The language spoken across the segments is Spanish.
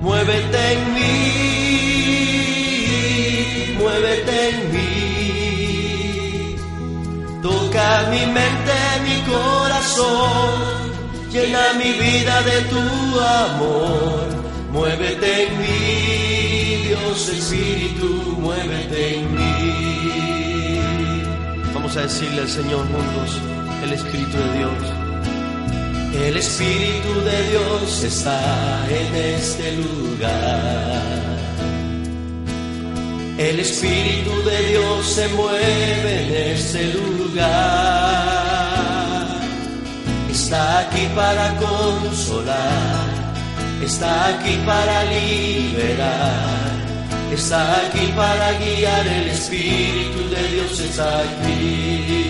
muévete en mí, muévete en mí. Toca mi mente, mi corazón, llena mi vida de tu amor. Muévete en mí, Dios Espíritu, muévete en mí. Vamos a decirle al Señor juntos, el Espíritu de Dios. El Espíritu de Dios está en este lugar. El Espíritu de Dios se mueve en este lugar. Está aquí para consolar, está aquí para liberar, está aquí para guiar. El Espíritu de Dios está aquí.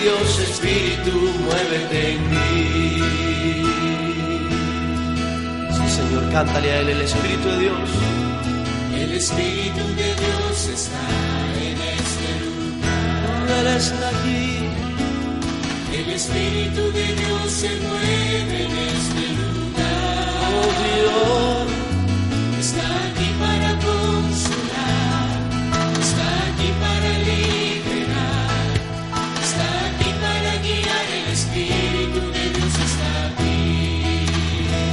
Dios Espíritu, muévete en mí. Sí, Señor, cántale a Él el Espíritu de Dios. El Espíritu de Dios está en este lugar. Él está aquí. El Espíritu de Dios se mueve en este lugar. Oh Dios,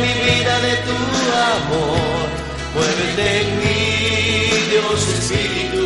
mi vida de tu amor. Muévete en mí, Dios Espíritu,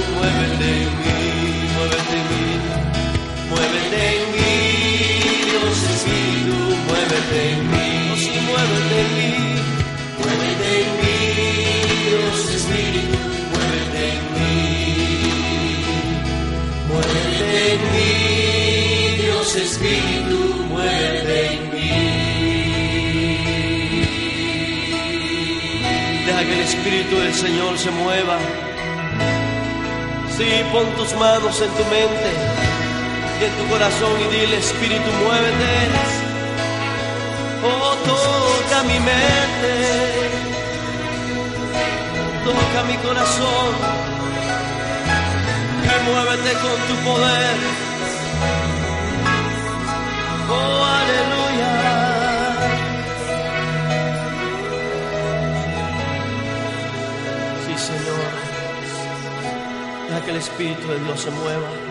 En mí, Dios Espíritu, muévete en mí, sí, muévete en mí, muévete en mí, Dios Espíritu, muévete en mí, muévete en mí, Dios Espíritu, muévete en mí. Deja que el Espíritu del Señor se mueva. Sí, pon tus manos en tu mente en tu corazón y dile, Espíritu, muévete. Oh, toca mi mente, toca mi corazón muévete con tu poder. Oh, aleluya. Sí, Señor. Deja que el Espíritu de Dios se mueva.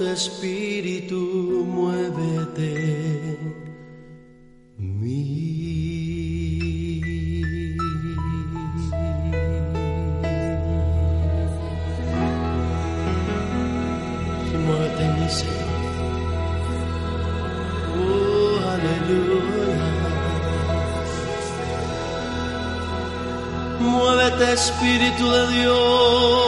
Espíritu, muévete en mí. Muévete en Señor. Oh, aleluya. Muévete, Espíritu de Dios.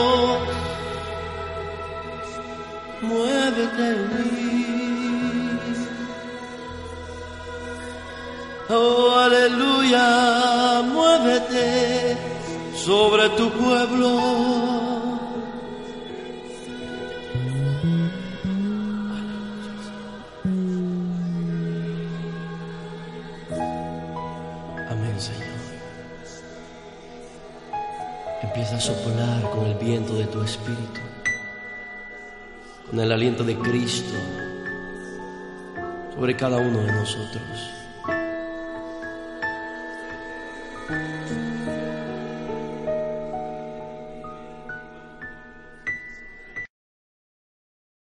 Sobre tu pueblo. Amén, Señor. Empieza a soplar con el viento de tu espíritu, con el aliento de Cristo sobre cada uno de nosotros.